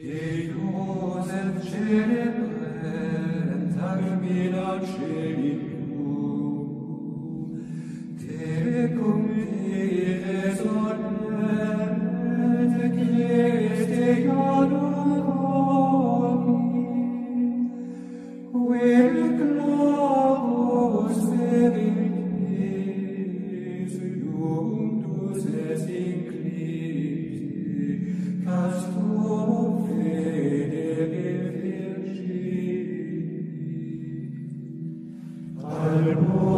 E Iosef cerebrem termina celium, tecum Dei exornet, Christe iadocomim, vir clavos devinis, iunctus es inclipti, castor, Lord.